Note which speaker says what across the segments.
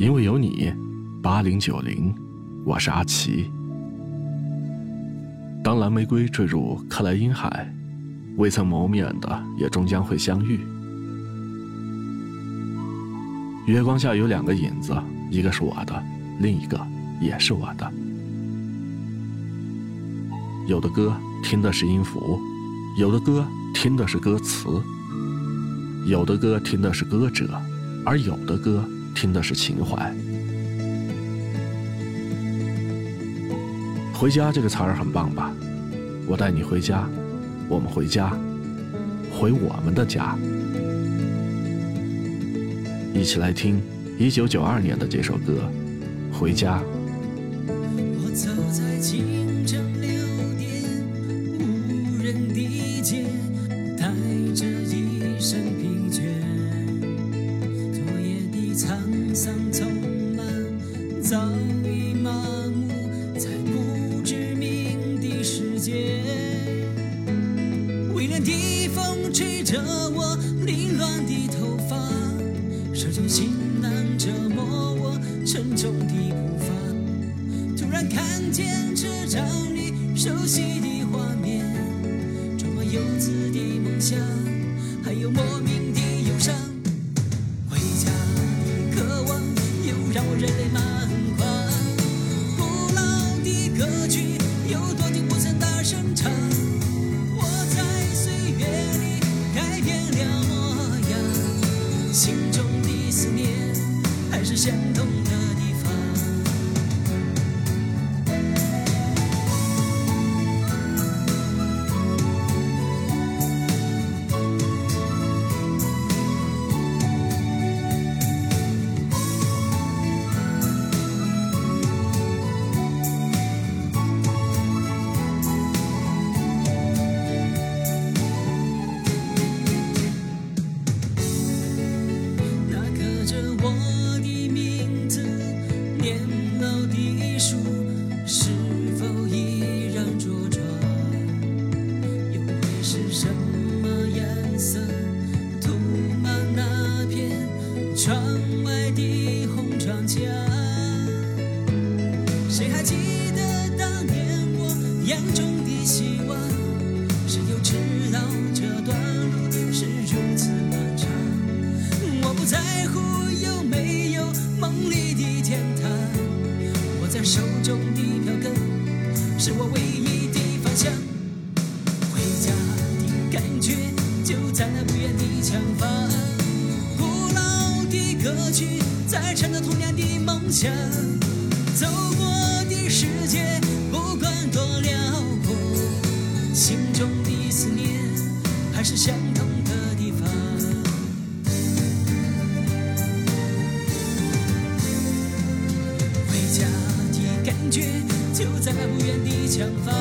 Speaker 1: 因为有你，八零九零，我是阿奇。当蓝玫瑰坠入克莱因海，未曾谋面的也终将会相遇。月光下有两个影子，一个是我的，另一个也是我的。有的歌听的是音符，有的歌听的是歌词，有的歌听的是歌者，而有的歌。听的是情怀。回家这个词儿很棒吧？我带你回家，我们回家，回我们的家。一起来听一九九二年的这首歌《回家》。
Speaker 2: 我走在清晨六点无人的街，带着一身疲沧桑匆忙，早已麻木在不知名的世界。微凉的风吹着我凌乱的头发，手中行囊折磨我沉重的步伐。突然看见车站里熟悉的画面，装满游子的梦想，还有莫名的忧伤。相同的树是否依然茁壮又会是什么颜色涂满那片窗外的红窗墙？谁还记得当年我眼中的希望谁又知手中的票根是我唯一的方向。回家的感觉就在那不远的前方，古老的歌曲在唱着童年的梦想。走过的世界，不管多辽阔，心中的思念还是相觉就在不远的前方，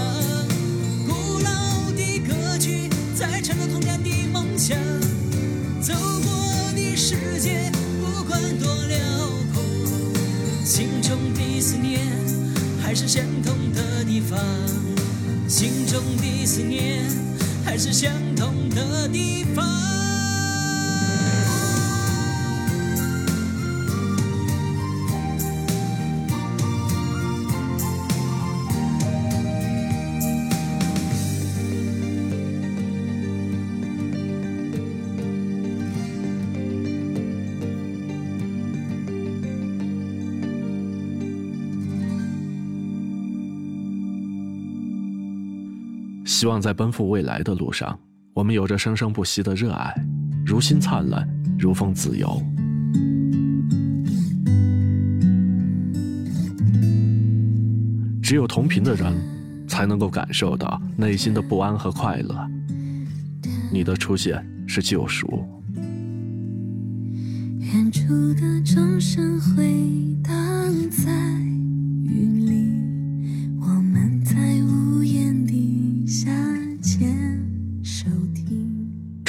Speaker 2: 古老的歌曲在唱着童年的梦想。走过的世界，不管多辽阔，心中的。思念还是相同的地方，心中的思念还是相同的地方。
Speaker 1: 希望在奔赴未来的路上，我们有着生生不息的热爱，如星灿烂，如风自由。只有同频的人，才能够感受到内心的不安和快乐。你的出现是救赎。远处的钟声回荡在。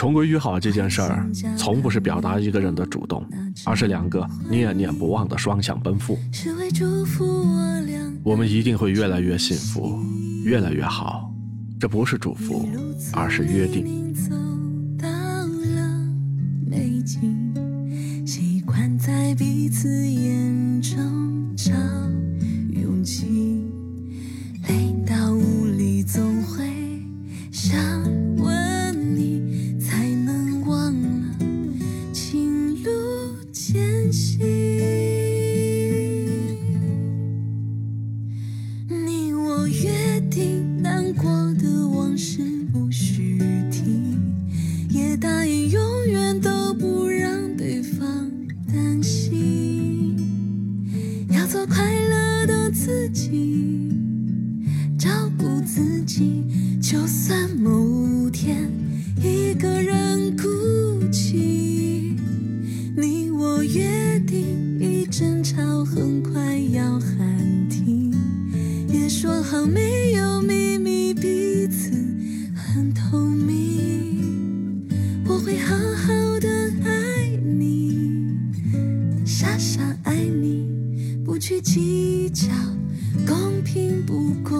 Speaker 1: 重归于好这件事儿，从不是表达一个人的主动，而是两个念念不忘的双向奔赴。我们一定会越来越幸福，越来越好。这不是祝福，而是约定。习惯在彼此眼
Speaker 3: 也答应永远都不让对方担心要做快乐的自己照顾自己就算某天计较公平不公